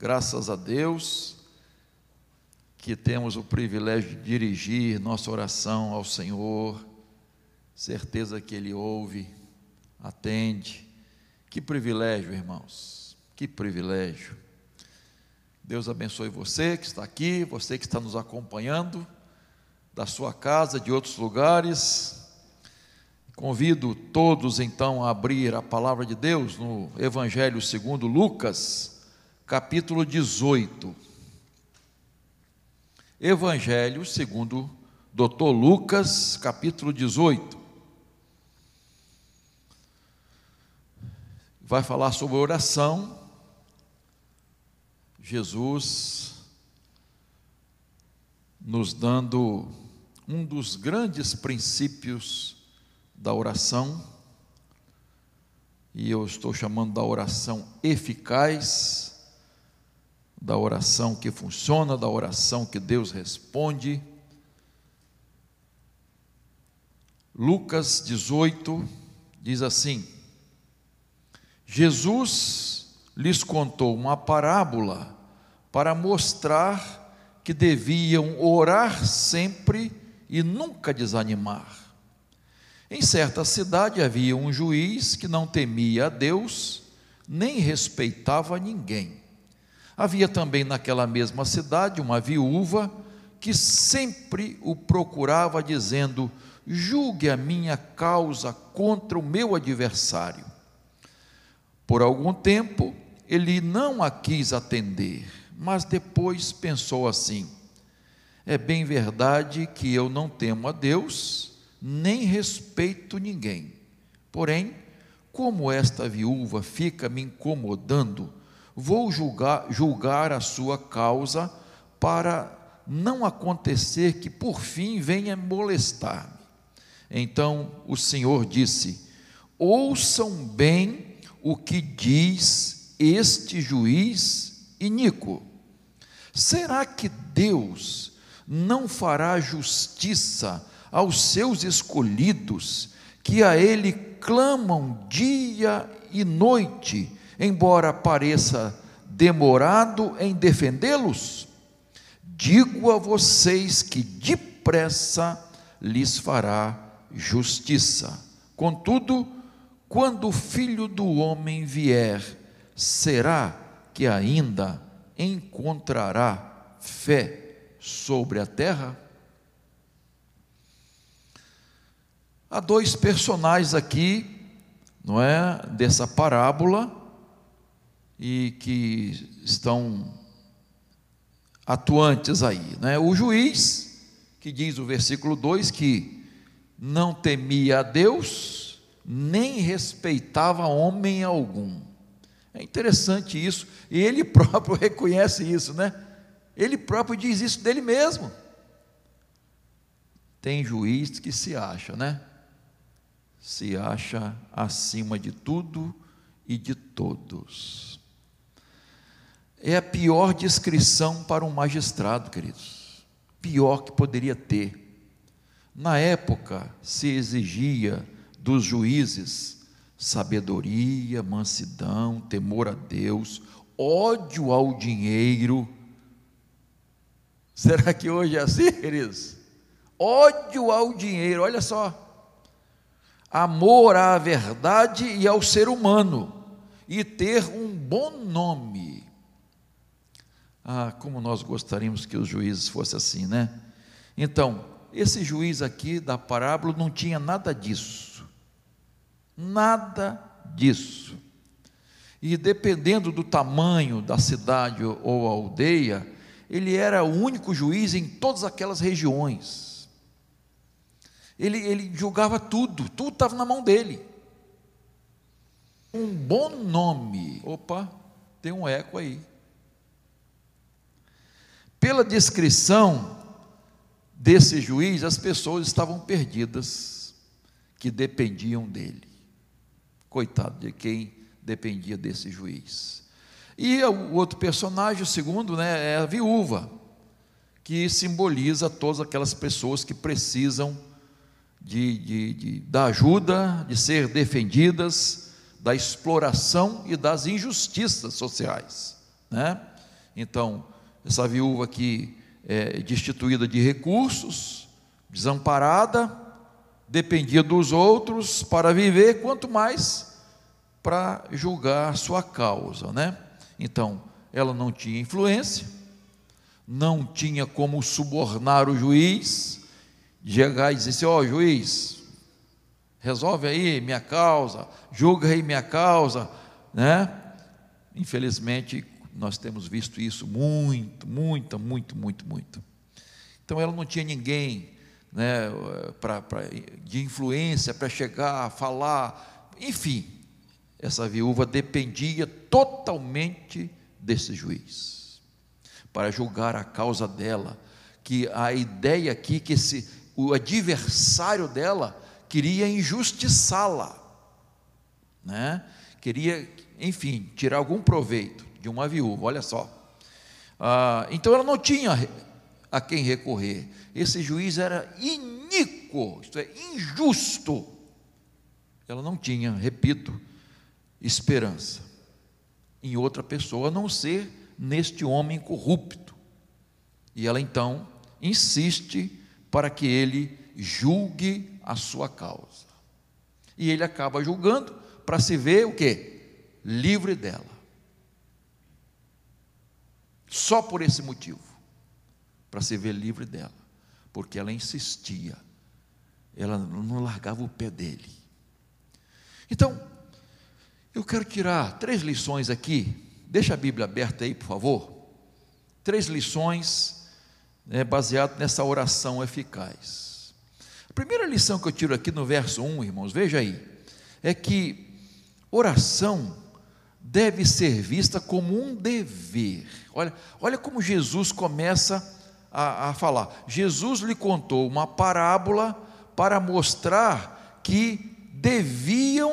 Graças a Deus que temos o privilégio de dirigir nossa oração ao Senhor, certeza que Ele ouve, atende. Que privilégio, irmãos, que privilégio. Deus abençoe você que está aqui, você que está nos acompanhando, da sua casa, de outros lugares. Convido todos então a abrir a palavra de Deus no Evangelho segundo Lucas, capítulo 18. Evangelho segundo Dr. Lucas, capítulo 18. Vai falar sobre oração. Jesus nos dando um dos grandes princípios da oração, e eu estou chamando da oração eficaz, da oração que funciona, da oração que Deus responde. Lucas 18 diz assim: Jesus lhes contou uma parábola para mostrar que deviam orar sempre e nunca desanimar. Em certa cidade havia um juiz que não temia a Deus, nem respeitava ninguém. Havia também naquela mesma cidade uma viúva que sempre o procurava, dizendo: Julgue a minha causa contra o meu adversário. Por algum tempo ele não a quis atender, mas depois pensou assim: É bem verdade que eu não temo a Deus nem respeito ninguém. Porém, como esta viúva fica me incomodando, vou julgar, julgar a sua causa para não acontecer que por fim venha molestar-me. Então o Senhor disse: Ouçam bem o que diz este juiz iníquo. Será que Deus não fará justiça aos seus escolhidos, que a Ele clamam dia e noite, embora pareça demorado em defendê-los? Digo a vocês que depressa lhes fará justiça. Contudo, quando o filho do homem vier, será que ainda encontrará fé sobre a terra? Há dois personagens aqui, não é, dessa parábola e que estão atuantes aí, né? O juiz, que diz o versículo 2 que não temia a Deus, nem respeitava homem algum. É interessante isso, e ele próprio reconhece isso, né? Ele próprio diz isso dele mesmo. Tem juiz que se acha, né? se acha acima de tudo e de todos. É a pior descrição para um magistrado, queridos. Pior que poderia ter. Na época se exigia dos juízes sabedoria, mansidão, temor a Deus, ódio ao dinheiro. Será que hoje é assim, queridos? Ódio ao dinheiro, olha só amor à verdade e ao ser humano, e ter um bom nome. Ah, como nós gostaríamos que os juízes fossem assim, né? Então, esse juiz aqui da parábola não tinha nada disso. Nada disso. E dependendo do tamanho da cidade ou aldeia, ele era o único juiz em todas aquelas regiões ele, ele julgava tudo, tudo estava na mão dele. Um bom nome. Opa, tem um eco aí. Pela descrição desse juiz, as pessoas estavam perdidas, que dependiam dele. Coitado de quem dependia desse juiz. E o outro personagem, o segundo, né, é a viúva, que simboliza todas aquelas pessoas que precisam de, de, de, da ajuda, de ser defendidas da exploração e das injustiças sociais. Né? Então, essa viúva aqui é destituída de recursos, desamparada, dependia dos outros para viver, quanto mais para julgar sua causa, né? Então, ela não tinha influência, não tinha como subornar o juiz, chegar e dizer assim: ó, oh, juiz, resolve aí minha causa, julga aí minha causa, né? Infelizmente, nós temos visto isso muito, muito, muito, muito, muito. Então ela não tinha ninguém né, pra, pra, de influência para chegar, falar, enfim, essa viúva dependia totalmente desse juiz para julgar a causa dela, que a ideia aqui que esse o adversário dela queria injustiçá-la, né? Queria, enfim, tirar algum proveito de uma viúva. Olha só. Ah, então ela não tinha a quem recorrer. Esse juiz era iníquo, isto é, injusto. Ela não tinha, repito, esperança em outra pessoa a não ser neste homem corrupto. E ela então insiste para que ele julgue a sua causa. E ele acaba julgando para se ver o que? Livre dela. Só por esse motivo, para se ver livre dela, porque ela insistia, ela não largava o pé dele. Então, eu quero tirar três lições aqui, deixa a Bíblia aberta aí, por favor. Três lições né, baseadas nessa oração eficaz. A primeira lição que eu tiro aqui no verso 1, irmãos, veja aí, é que oração deve ser vista como um dever. Olha, olha como Jesus começa a, a falar. Jesus lhe contou uma parábola para mostrar que deviam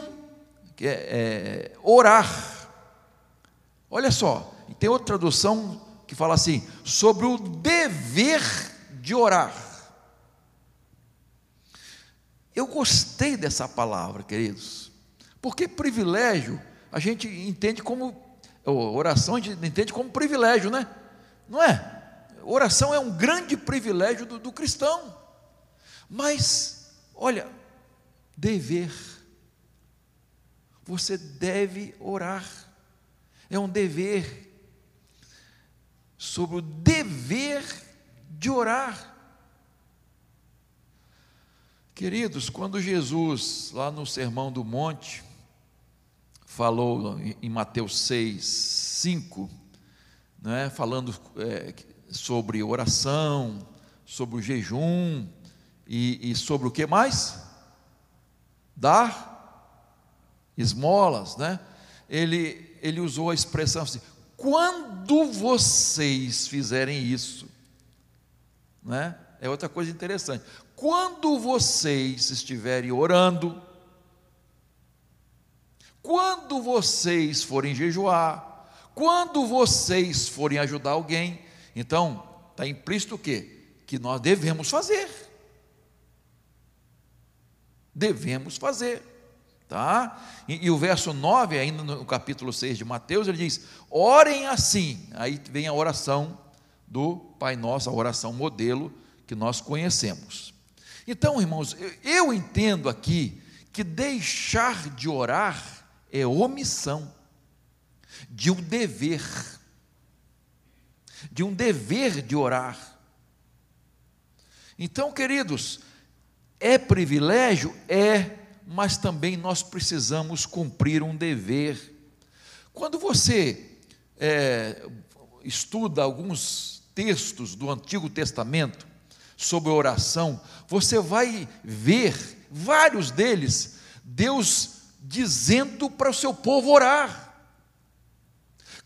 é, é, orar. Olha só, tem outra tradução que fala assim: sobre o dever de orar. Eu gostei dessa palavra, queridos, porque privilégio a gente entende como oração, a gente entende como privilégio, né? Não é? Oração é um grande privilégio do, do cristão. Mas, olha, dever. Você deve orar. É um dever. Sobre o dever de orar. Queridos, quando Jesus, lá no Sermão do Monte, falou em Mateus 6, 5, né, falando é, sobre oração, sobre o jejum e, e sobre o que mais? Dar esmolas, né? Ele, ele usou a expressão assim: quando vocês fizerem isso, né? É outra coisa interessante. Quando vocês estiverem orando, quando vocês forem jejuar, quando vocês forem ajudar alguém, então está implícito o quê? Que nós devemos fazer. Devemos fazer. Tá? E, e, o verso 9, ainda no capítulo 6 de Mateus, ele diz: orem assim. Aí vem a oração do Pai Nosso, a oração modelo que nós conhecemos. Então, irmãos, eu, eu entendo aqui que deixar de orar é omissão de um dever, de um dever de orar. Então, queridos, é privilégio? É, mas também nós precisamos cumprir um dever. Quando você é, estuda alguns textos do Antigo Testamento sobre oração, você vai ver vários deles, Deus dizendo para o seu povo orar.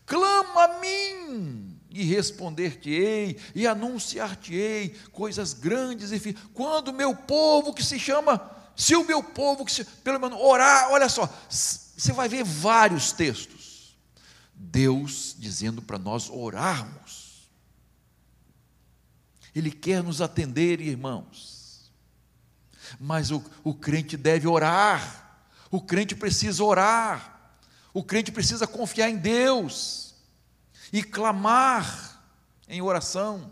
Clama a mim e responder-te-ei e anunciar-te-ei coisas grandes, enfim. Quando o meu povo que se chama, se o meu povo que se, pelo menos orar, olha só, você vai ver vários textos. Deus dizendo para nós orarmos. Ele quer nos atender, irmãos. Mas o, o crente deve orar. O crente precisa orar, o crente precisa confiar em Deus. e clamar em oração.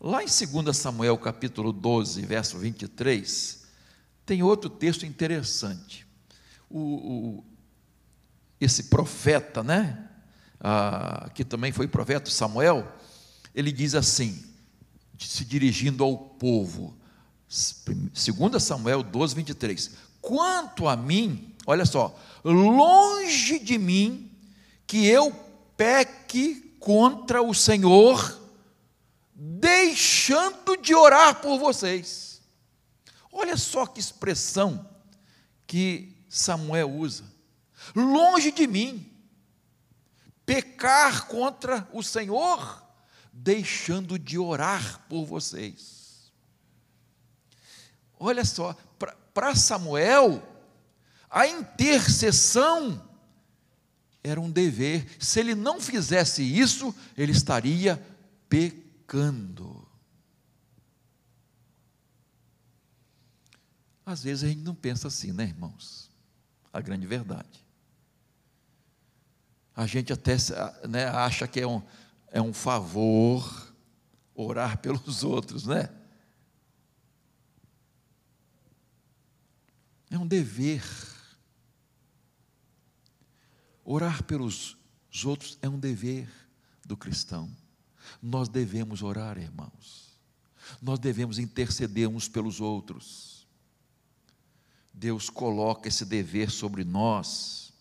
Lá em 2 Samuel capítulo 12, verso 23, tem outro texto interessante. O, o, esse profeta, né? Ah, que também foi profeta Samuel, ele diz assim, se dirigindo ao povo, 2 Samuel 12, 23: Quanto a mim, olha só, longe de mim que eu peque contra o Senhor, deixando de orar por vocês. Olha só que expressão que Samuel usa. Longe de mim, pecar contra o Senhor, deixando de orar por vocês. Olha só, para Samuel, a intercessão era um dever. Se ele não fizesse isso, ele estaria pecando. Às vezes a gente não pensa assim, né, irmãos? A grande verdade. A gente até né, acha que é um, é um favor orar pelos outros, né? É um dever. Orar pelos outros é um dever do cristão. Nós devemos orar, irmãos. Nós devemos interceder uns pelos outros. Deus coloca esse dever sobre nós.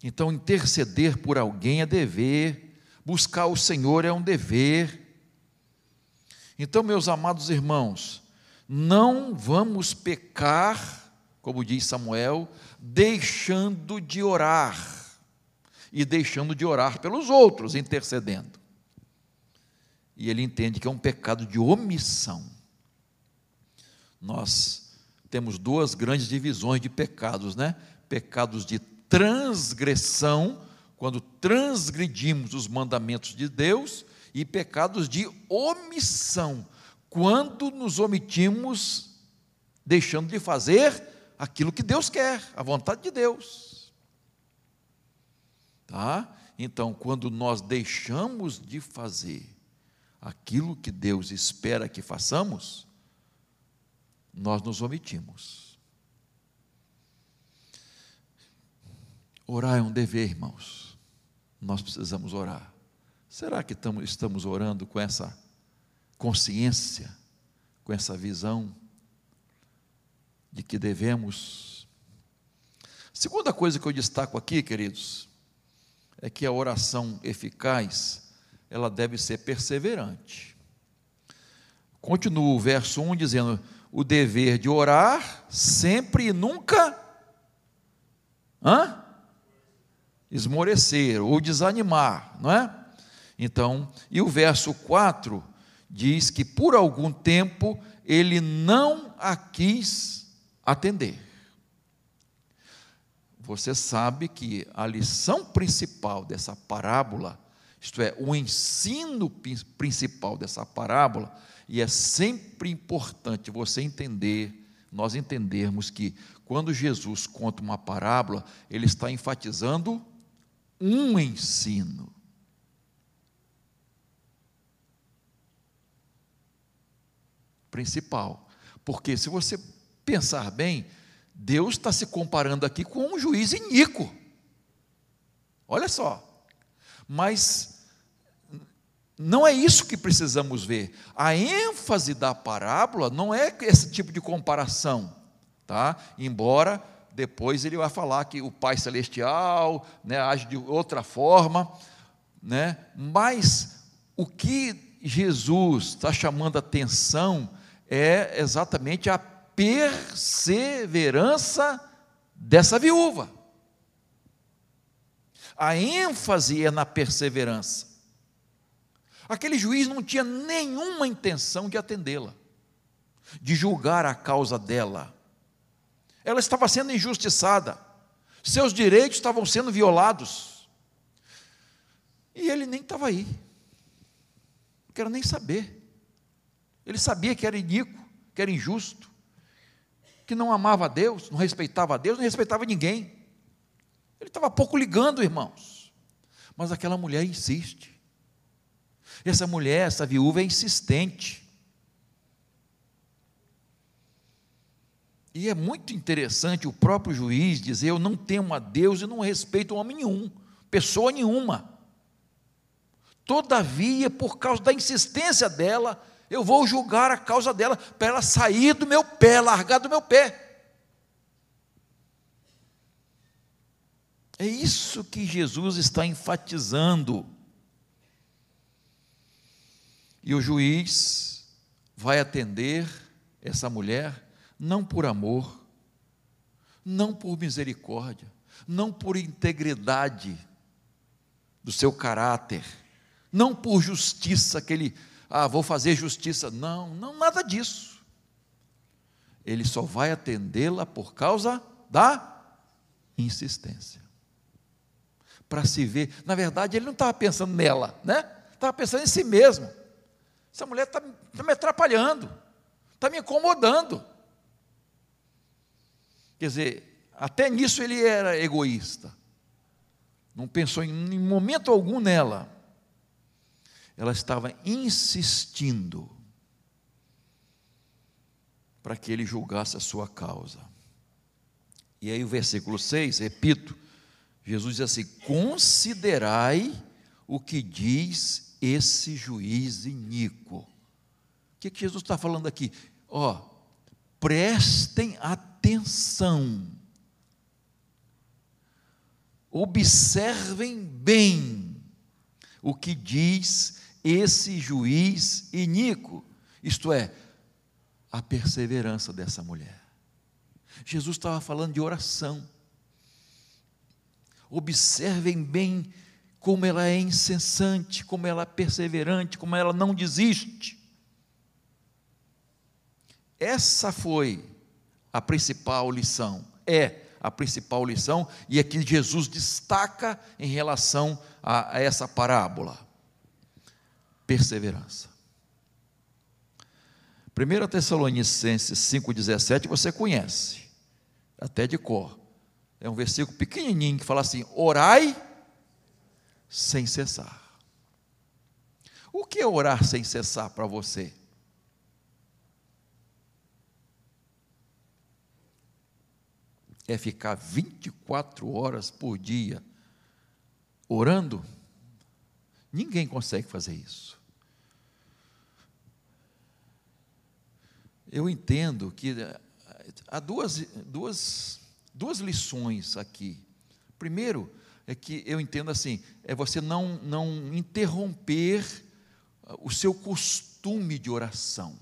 Então, interceder por alguém é dever, buscar o Senhor é um dever. Então, meus amados irmãos, não vamos pecar, como diz Samuel, deixando de orar e deixando de orar pelos outros, intercedendo. E ele entende que é um pecado de omissão. Nós temos duas grandes divisões de pecados, né? Pecados de transgressão, quando transgredimos os mandamentos de Deus, e pecados de omissão, quando nos omitimos, deixando de fazer aquilo que Deus quer, a vontade de Deus. Tá? Então, quando nós deixamos de fazer aquilo que Deus espera que façamos, nós nos omitimos. Orar é um dever, irmãos. Nós precisamos orar. Será que estamos orando com essa consciência, com essa visão de que devemos? Segunda coisa que eu destaco aqui, queridos, é que a oração eficaz, ela deve ser perseverante. Continua o verso 1 dizendo: o dever de orar sempre e nunca. Hã? esmorecer ou desanimar, não é? Então, e o verso 4 diz que por algum tempo ele não a quis atender. Você sabe que a lição principal dessa parábola, isto é, o ensino principal dessa parábola, e é sempre importante você entender, nós entendermos que quando Jesus conta uma parábola, ele está enfatizando um ensino. Principal. Porque se você pensar bem, Deus está se comparando aqui com um juiz iníquo. Olha só. Mas não é isso que precisamos ver. A ênfase da parábola não é esse tipo de comparação, tá? Embora depois ele vai falar que o Pai Celestial né, age de outra forma, né? mas o que Jesus está chamando a atenção é exatamente a perseverança dessa viúva. A ênfase é na perseverança. Aquele juiz não tinha nenhuma intenção de atendê-la, de julgar a causa dela ela estava sendo injustiçada, seus direitos estavam sendo violados. E ele nem estava aí, não quero nem saber. Ele sabia que era iníquo, que era injusto, que não amava a Deus, não respeitava a Deus, não respeitava ninguém. Ele estava pouco ligando, irmãos. Mas aquela mulher insiste. Essa mulher, essa viúva é insistente. E é muito interessante o próprio juiz dizer: Eu não temo a Deus e não respeito homem nenhum, pessoa nenhuma. Todavia, por causa da insistência dela, eu vou julgar a causa dela, para ela sair do meu pé, largar do meu pé. É isso que Jesus está enfatizando. E o juiz vai atender essa mulher não por amor, não por misericórdia, não por integridade do seu caráter, não por justiça que ele, ah, vou fazer justiça. Não, não, nada disso. Ele só vai atendê-la por causa da insistência para se ver. Na verdade, ele não estava pensando nela, né? Estava pensando em si mesmo. Essa mulher está tá me atrapalhando, está me incomodando. Quer dizer, até nisso ele era egoísta. Não pensou em, em momento algum nela. Ela estava insistindo para que ele julgasse a sua causa. E aí o versículo 6, repito, Jesus diz assim: considerai o que diz esse juiz iníquo. O que, que Jesus está falando aqui? Ó, prestem atenção, observem bem o que diz esse juiz iníquo, isto é, a perseverança dessa mulher. Jesus estava falando de oração. Observem bem como ela é incessante, como ela é perseverante, como ela não desiste. Essa foi a principal lição, é a principal lição, e é que Jesus destaca em relação a, a essa parábola: perseverança. 1 Tessalonicenses 5,17 você conhece, até de cor. É um versículo pequenininho que fala assim: orai sem cessar. O que é orar sem cessar para você? É ficar 24 horas por dia orando? Ninguém consegue fazer isso. Eu entendo que há duas, duas duas lições aqui. Primeiro, é que eu entendo assim, é você não, não interromper o seu costume de oração.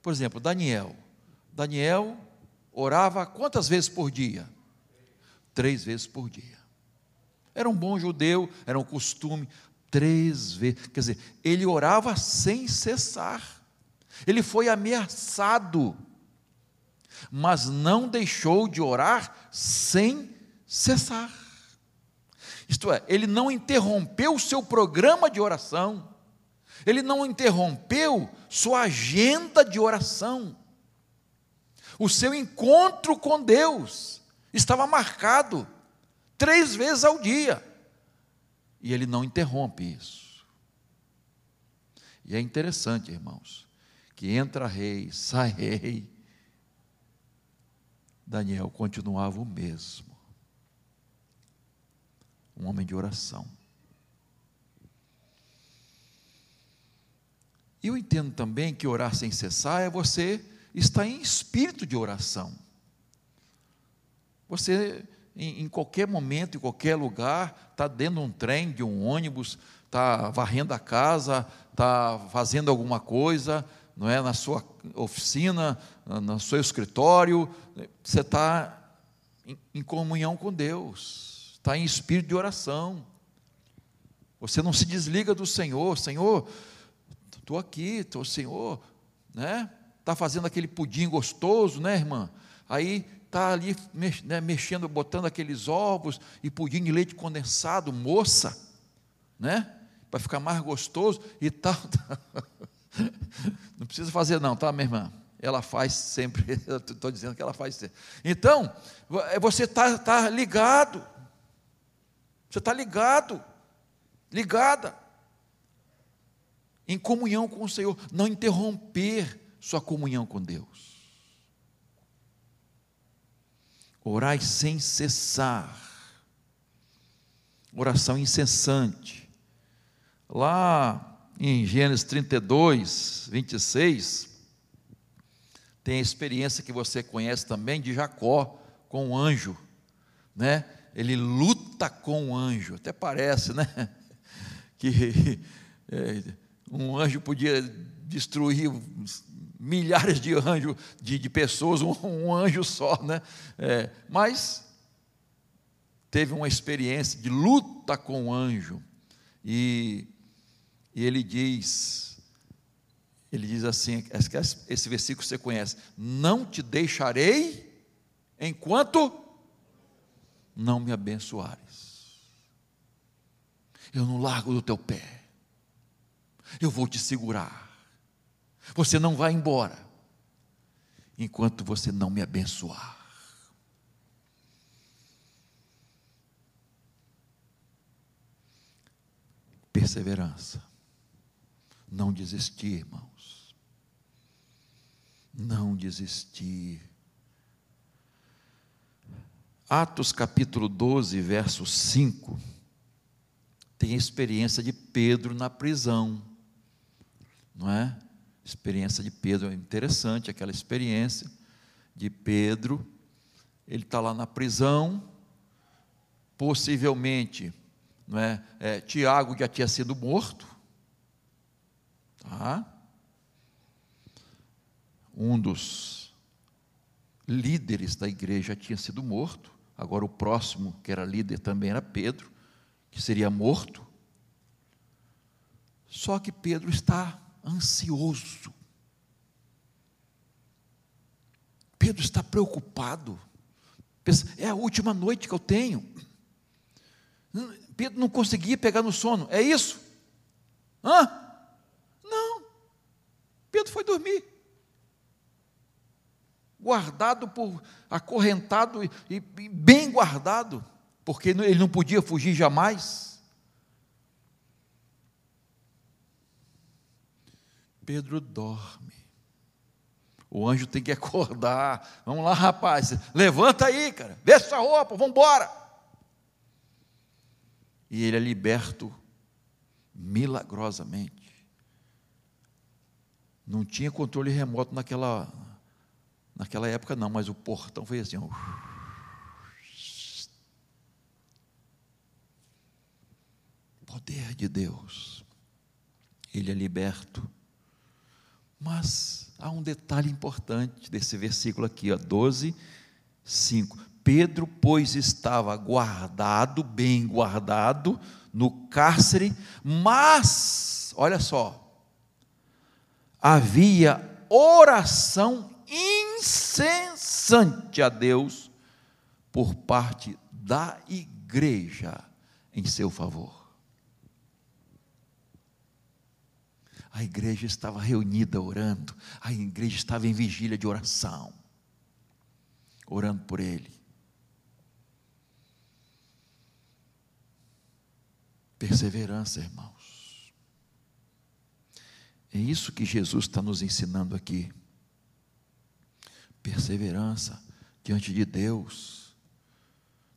Por exemplo, Daniel. Daniel orava quantas vezes por dia? Três vezes por dia. Era um bom judeu, era um costume, três vezes. Quer dizer, ele orava sem cessar. Ele foi ameaçado mas não deixou de orar sem cessar. Isto é, ele não interrompeu o seu programa de oração, ele não interrompeu sua agenda de oração. O seu encontro com Deus estava marcado três vezes ao dia, e ele não interrompe isso. E é interessante, irmãos, que entra rei, sai rei, Daniel continuava o mesmo. Um homem de oração. E eu entendo também que orar sem cessar é você estar em espírito de oração. Você, em, em qualquer momento, em qualquer lugar, está dentro de um trem, de um ônibus, está varrendo a casa, está fazendo alguma coisa, não é na sua oficina, no seu escritório, você está em comunhão com Deus, está em espírito de oração. Você não se desliga do Senhor, Senhor, estou aqui, estou, Senhor, né? Está fazendo aquele pudim gostoso, né, irmã? Aí está ali né, mexendo, botando aqueles ovos e pudim de leite condensado, moça, né? Para ficar mais gostoso e tal. Não precisa fazer, não, tá, minha irmã? Ela faz sempre, estou dizendo que ela faz sempre. Então, é, você está tá ligado. Você está ligado, ligada, em comunhão com o Senhor. Não interromper sua comunhão com Deus. Orai sem cessar. Oração incessante. Lá em Gênesis 32, 26, tem a experiência que você conhece também de Jacó com o anjo, né? Ele luta com o anjo, até parece, né? Que é, um anjo podia destruir milhares de anjos, de, de pessoas, um, um, anjo só, né? É, mas teve uma experiência de luta com o anjo, e, e ele diz: ele diz assim: esse versículo você conhece, não te deixarei enquanto não me abençoares. Eu não largo do teu pé, eu vou te segurar, você não vai embora, enquanto você não me abençoar. Perseverança, não desistir, irmão não desistir. Atos capítulo 12, verso 5, tem a experiência de Pedro na prisão, não é? Experiência de Pedro, é interessante aquela experiência de Pedro, ele está lá na prisão, possivelmente, não é? é Tiago já tinha sido morto, tá? um dos líderes da igreja tinha sido morto, agora o próximo, que era líder também era Pedro, que seria morto. Só que Pedro está ansioso. Pedro está preocupado. É a última noite que eu tenho. Pedro não conseguia pegar no sono. É isso? Hã? Pedro foi dormir guardado por acorrentado e, e, bem guardado, porque ele não podia fugir jamais. Pedro dorme. O anjo tem que acordar. Vamos lá, rapaz. Levanta aí, cara. Vê sua roupa, vamos embora. E ele é liberto milagrosamente. Não tinha controle remoto naquela Naquela época não, mas o portão foi assim. Ó. Poder de Deus. Ele é liberto. Mas há um detalhe importante desse versículo aqui, ó, 12, 5. Pedro, pois, estava guardado, bem guardado, no cárcere, mas, olha só, havia oração incessante a Deus por parte da igreja em seu favor. A igreja estava reunida orando, a igreja estava em vigília de oração, orando por ele. Perseverança, irmãos. É isso que Jesus está nos ensinando aqui perseverança diante de Deus.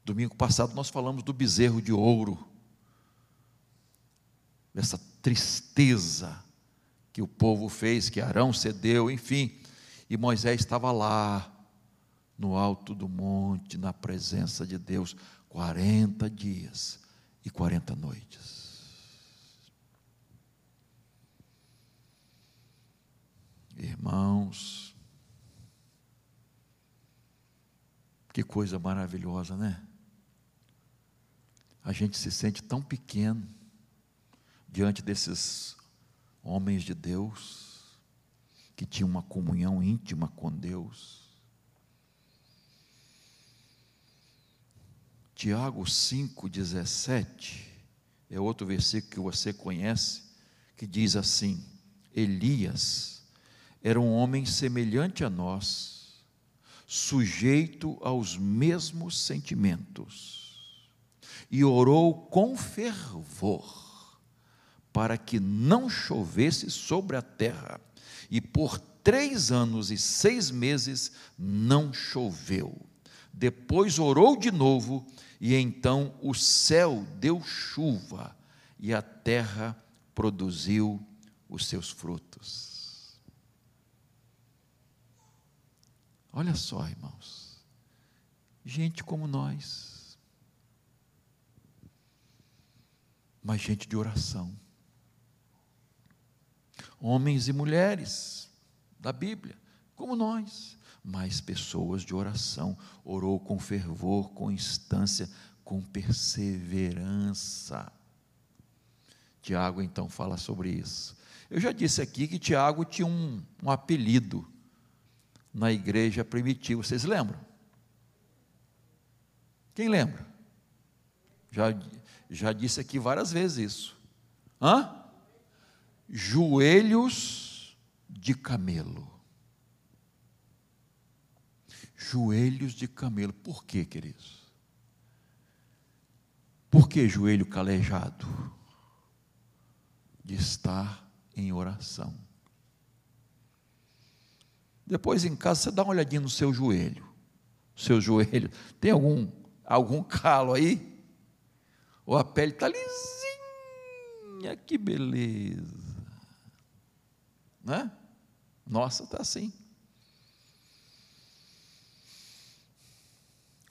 Domingo passado nós falamos do bezerro de ouro, dessa tristeza que o povo fez, que Arão cedeu, enfim, e Moisés estava lá, no alto do monte, na presença de Deus, 40 dias e 40 noites. Irmãos, Que coisa maravilhosa, né? A gente se sente tão pequeno diante desses homens de Deus, que tinham uma comunhão íntima com Deus. Tiago 5,17 é outro versículo que você conhece, que diz assim: Elias era um homem semelhante a nós sujeito aos mesmos sentimentos. e orou com fervor, para que não chovesse sobre a terra. E por três anos e seis meses não choveu. Depois orou de novo, e então o céu deu chuva, e a terra produziu os seus frutos. Olha só, irmãos, gente como nós, mas gente de oração, homens e mulheres da Bíblia, como nós, mas pessoas de oração, orou com fervor, com instância, com perseverança. Tiago então fala sobre isso. Eu já disse aqui que Tiago tinha um, um apelido na igreja primitiva, vocês lembram? Quem lembra? Já, já disse aqui várias vezes isso. Hã? Joelhos de camelo. Joelhos de camelo. Por quê, queridos? Por que joelho calejado? De estar em oração. Depois em casa você dá uma olhadinha no seu joelho. Seu joelho, tem algum algum calo aí? Ou a pele está lisinha, que beleza. Né? Nossa, está assim.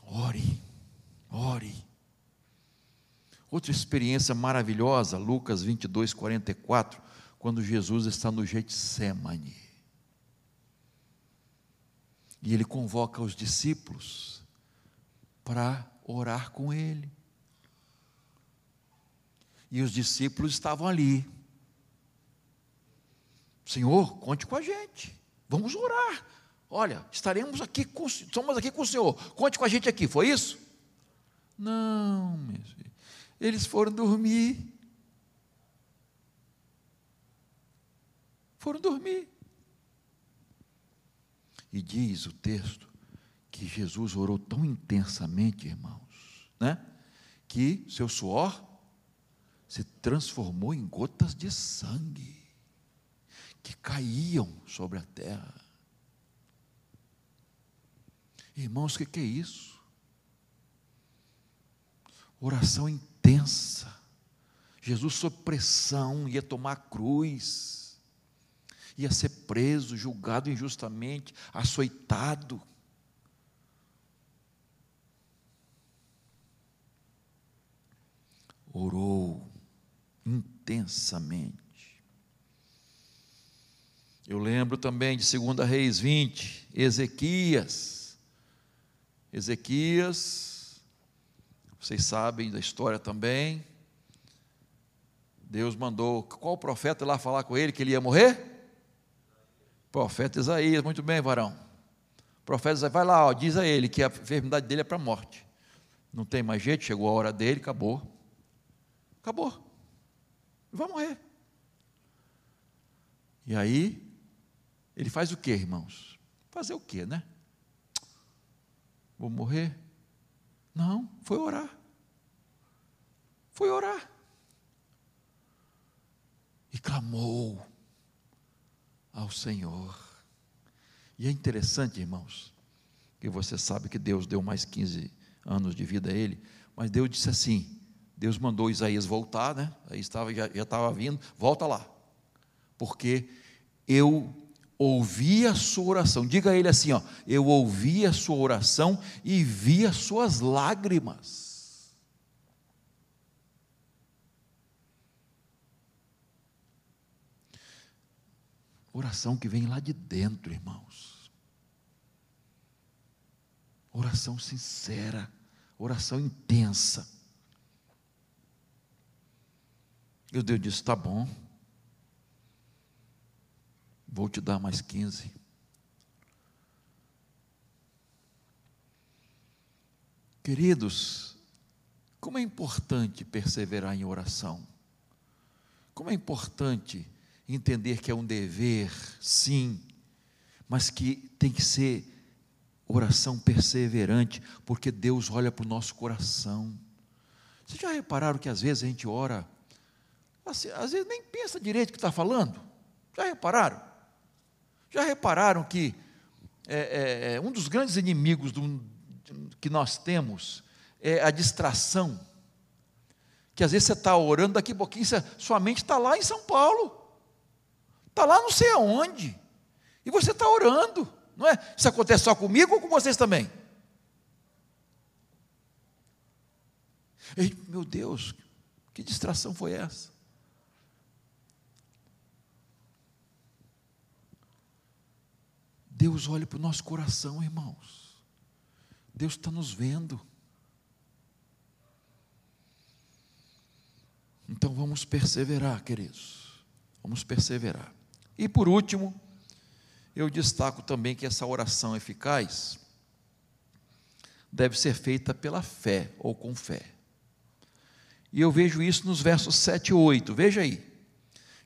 Ore, ore. Outra experiência maravilhosa, Lucas 22, 44 quando Jesus está no Getsemane. E ele convoca os discípulos para orar com ele. E os discípulos estavam ali. Senhor, conte com a gente. Vamos orar. Olha, estaremos aqui com, somos aqui com o Senhor. Conte com a gente aqui. Foi isso? Não. Eles foram dormir. Foram dormir. E diz o texto que Jesus orou tão intensamente, irmãos, né? Que seu suor se transformou em gotas de sangue que caíam sobre a terra. Irmãos, o que, que é isso? Oração intensa. Jesus, sob pressão, ia tomar cruz ia ser preso, julgado injustamente, açoitado. Orou intensamente. Eu lembro também de 2 Reis 20, Ezequias. Ezequias, vocês sabem da história também. Deus mandou qual profeta lá falar com ele que ele ia morrer? Profeta Isaías, muito bem, varão. profeta Isaías, vai lá, ó, diz a ele que a enfermidade dele é para a morte. Não tem mais jeito, chegou a hora dele, acabou. Acabou. Vai morrer. E aí, ele faz o que, irmãos? Fazer o que, né? Vou morrer? Não, foi orar. Foi orar. E clamou ao Senhor. E é interessante, irmãos, que você sabe que Deus deu mais 15 anos de vida a ele, mas Deus disse assim: Deus mandou Isaías voltar, né? Aí estava, já, já estava vindo, volta lá, porque eu ouvi a sua oração. Diga a ele assim: ó, eu ouvi a sua oração e vi as suas lágrimas. Oração que vem lá de dentro, irmãos. Oração sincera, oração intensa. E Deus disse: tá bom, vou te dar mais 15. Queridos, como é importante perseverar em oração. Como é importante entender que é um dever, sim, mas que tem que ser oração perseverante, porque Deus olha para o nosso coração. Vocês já repararam que às vezes a gente ora, assim, às vezes nem pensa direito o que está falando? Já repararam? Já repararam que é, é, é, um dos grandes inimigos do, que nós temos é a distração? Que às vezes você está orando, daqui a pouquinho sua mente está lá em São Paulo, está lá não sei aonde, e você está orando, não é? Isso acontece só comigo ou com vocês também? E, meu Deus, que distração foi essa? Deus olha para o nosso coração, irmãos. Deus está nos vendo. Então vamos perseverar, queridos. Vamos perseverar. E por último, eu destaco também que essa oração eficaz deve ser feita pela fé ou com fé. E eu vejo isso nos versos 7 e 8. Veja aí.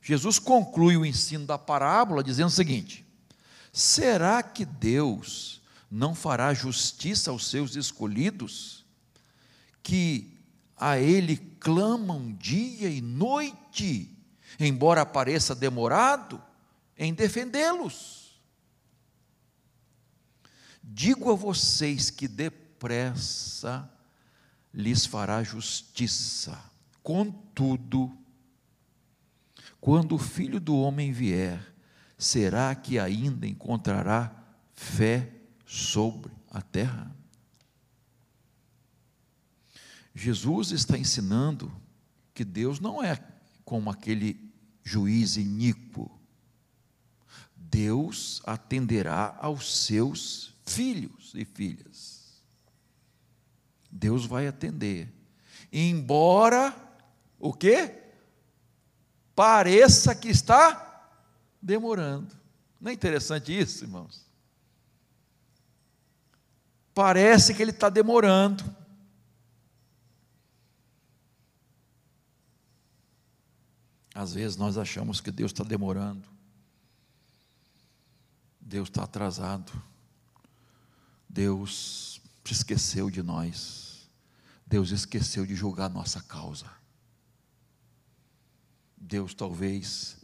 Jesus conclui o ensino da parábola dizendo o seguinte: Será que Deus não fará justiça aos seus escolhidos, que a Ele clamam dia e noite, embora pareça demorado, em defendê-los? Digo a vocês que depressa lhes fará justiça. Contudo, quando o filho do homem vier, será que ainda encontrará fé sobre a terra? Jesus está ensinando que Deus não é como aquele juiz iníquo. Deus atenderá aos seus filhos e filhas. Deus vai atender. Embora o quê? Pareça que está demorando. Não é interessante isso, irmãos? Parece que ele está demorando. Às vezes nós achamos que Deus está demorando. Deus está atrasado. Deus se esqueceu de nós. Deus esqueceu de julgar nossa causa. Deus talvez,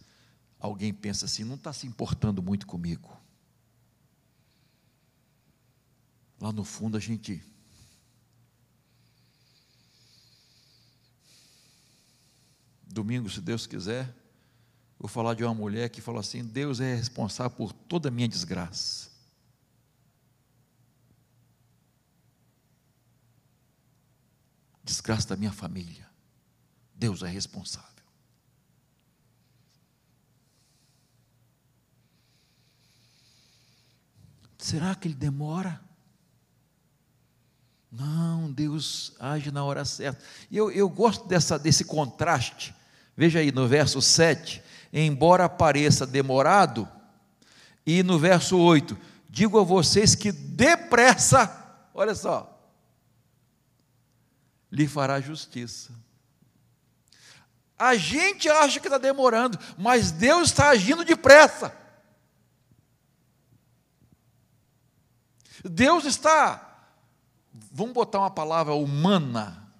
alguém pensa assim, não está se importando muito comigo. Lá no fundo a gente. Domingo, se Deus quiser, vou falar de uma mulher que falou assim: Deus é responsável por toda a minha desgraça. desgraça da minha família. Deus é responsável. Será que ele demora? Não, Deus age na hora certa. E eu, eu gosto dessa, desse contraste. Veja aí no verso 7, embora pareça demorado, e no verso 8, digo a vocês que depressa, olha só, lhe fará justiça. A gente acha que está demorando, mas Deus está agindo depressa. Deus está, vamos botar uma palavra humana,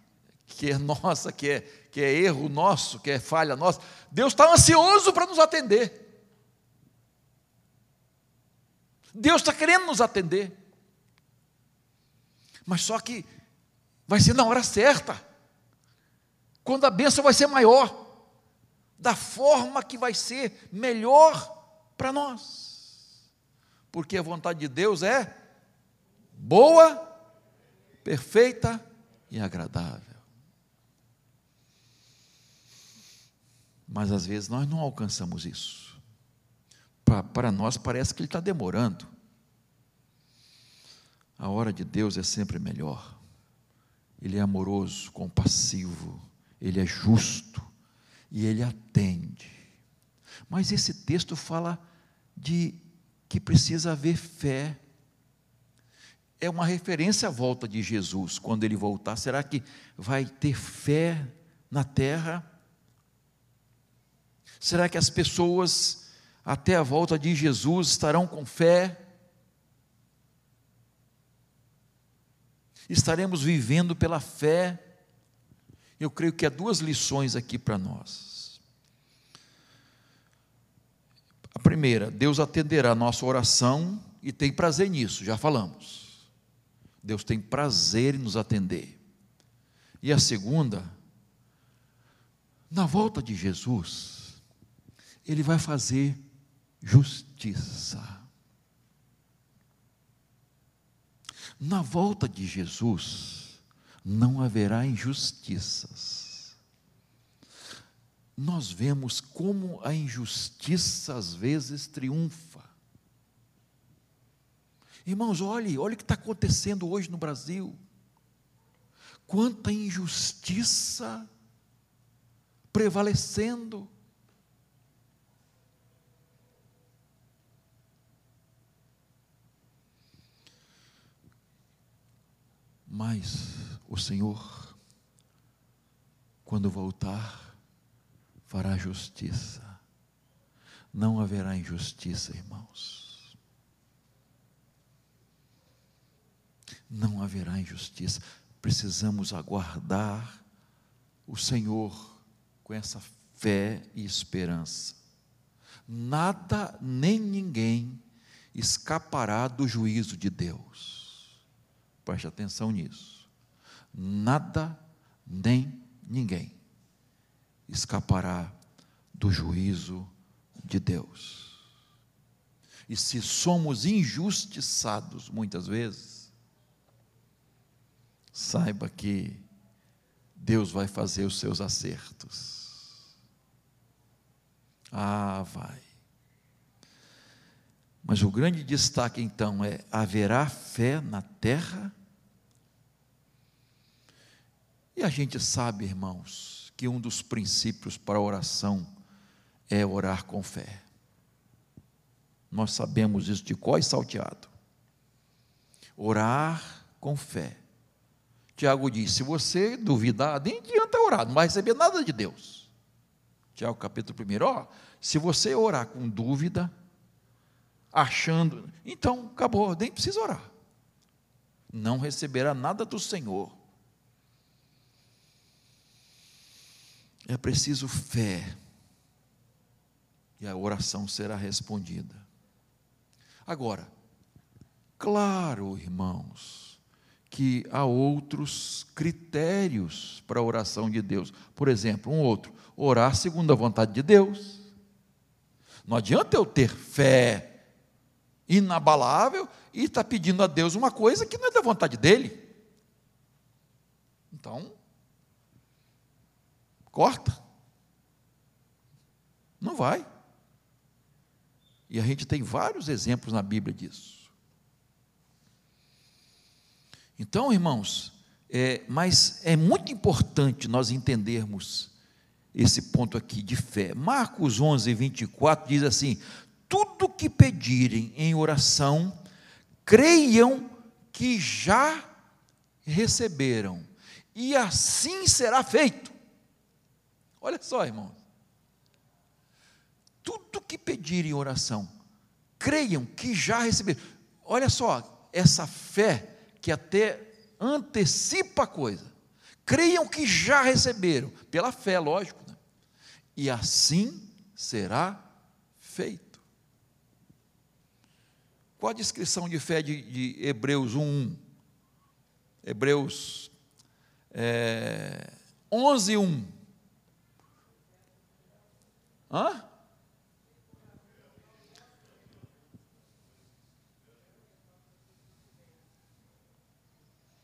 que é nossa, que é, que é erro nosso, que é falha nossa. Deus está ansioso para nos atender. Deus está querendo nos atender. Mas só que vai ser na hora certa, quando a bênção vai ser maior, da forma que vai ser melhor para nós, porque a vontade de Deus é boa, perfeita e agradável. Mas às vezes nós não alcançamos isso. Para nós parece que Ele está demorando. A hora de Deus é sempre melhor. Ele é amoroso, compassivo, ele é justo e ele atende. Mas esse texto fala de que precisa haver fé. É uma referência à volta de Jesus, quando ele voltar. Será que vai ter fé na terra? Será que as pessoas, até a volta de Jesus, estarão com fé? estaremos vivendo pela fé. Eu creio que há duas lições aqui para nós. A primeira, Deus atenderá a nossa oração e tem prazer nisso, já falamos. Deus tem prazer em nos atender. E a segunda, na volta de Jesus, Ele vai fazer justiça. Na volta de Jesus, não haverá injustiças. Nós vemos como a injustiça às vezes triunfa. Irmãos, olhe, olhe o que está acontecendo hoje no Brasil. Quanta injustiça prevalecendo. Mas o Senhor, quando voltar, fará justiça. Não haverá injustiça, irmãos. Não haverá injustiça. Precisamos aguardar o Senhor com essa fé e esperança. Nada nem ninguém escapará do juízo de Deus. Preste atenção nisso. Nada nem ninguém escapará do juízo de Deus. E se somos injustiçados muitas vezes, saiba que Deus vai fazer os seus acertos. Ah, vai. Mas o grande destaque então é: haverá fé na terra e a gente sabe, irmãos, que um dos princípios para a oração é orar com fé. Nós sabemos isso de có e salteado. Orar com fé. Tiago diz: se você duvidar, nem adianta orar, não vai receber nada de Deus. Tiago capítulo 1, ó, se você orar com dúvida, achando, então acabou, nem precisa orar. Não receberá nada do Senhor. É preciso fé. E a oração será respondida. Agora, claro, irmãos, que há outros critérios para a oração de Deus. Por exemplo, um outro, orar segundo a vontade de Deus. Não adianta eu ter fé inabalável e estar pedindo a Deus uma coisa que não é da vontade dele. Então, Corta. Não vai. E a gente tem vários exemplos na Bíblia disso. Então, irmãos, é, mas é muito importante nós entendermos esse ponto aqui de fé. Marcos 11, 24 diz assim: Tudo que pedirem em oração, creiam que já receberam, e assim será feito. Olha só, irmãos. Tudo que pedirem em oração, creiam que já receberam. Olha só, essa fé que até antecipa a coisa. Creiam que já receberam, pela fé, lógico. Né? E assim será feito. Qual a descrição de fé de, de Hebreus 1? Hebreus é, 11, 1. Hã?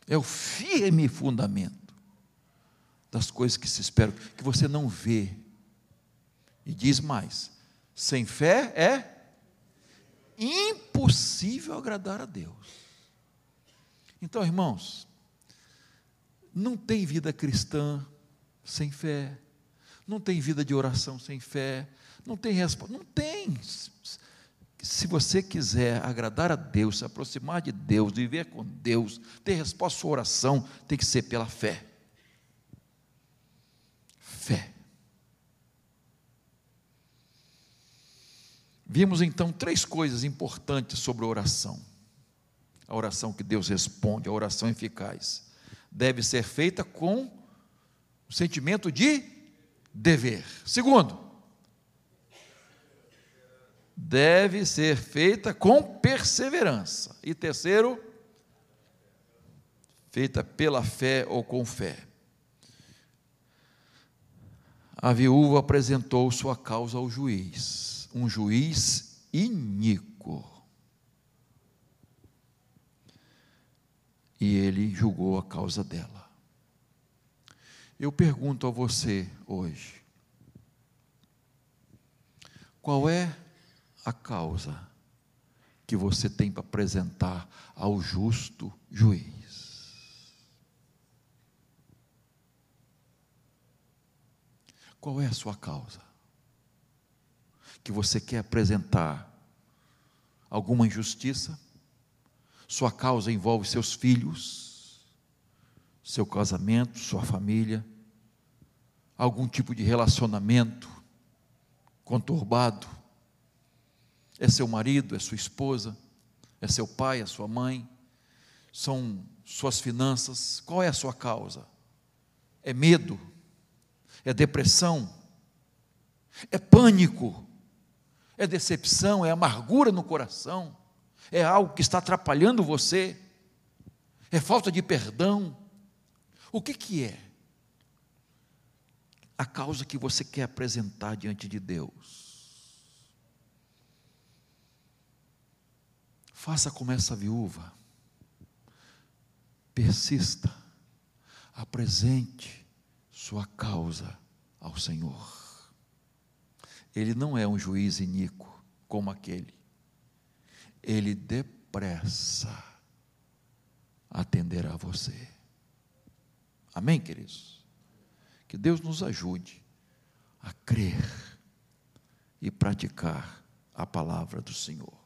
É o firme fundamento das coisas que se esperam, que você não vê. E diz mais: sem fé é impossível agradar a Deus. Então, irmãos, não tem vida cristã sem fé. Não tem vida de oração sem fé. Não tem resposta. Não tem. Se você quiser agradar a Deus, se aproximar de Deus, viver com Deus, ter resposta à sua oração, tem que ser pela fé. Fé. Vimos então três coisas importantes sobre a oração. A oração que Deus responde, a oração eficaz, deve ser feita com O sentimento de dever. Segundo, deve ser feita com perseverança. E terceiro, feita pela fé ou com fé. A viúva apresentou sua causa ao juiz, um juiz iníquo. E ele julgou a causa dela. Eu pergunto a você hoje: qual é a causa que você tem para apresentar ao justo juiz? Qual é a sua causa? Que você quer apresentar alguma injustiça? Sua causa envolve seus filhos, seu casamento, sua família, algum tipo de relacionamento conturbado. É seu marido, é sua esposa, é seu pai, é sua mãe, são suas finanças. Qual é a sua causa? É medo? É depressão? É pânico? É decepção? É amargura no coração? É algo que está atrapalhando você? É falta de perdão? O que que é? A causa que você quer apresentar diante de Deus. Faça como essa viúva. Persista. Apresente sua causa ao Senhor. Ele não é um juiz iníquo como aquele ele depressa atenderá você. Amém, queridos? Que Deus nos ajude a crer e praticar a palavra do Senhor.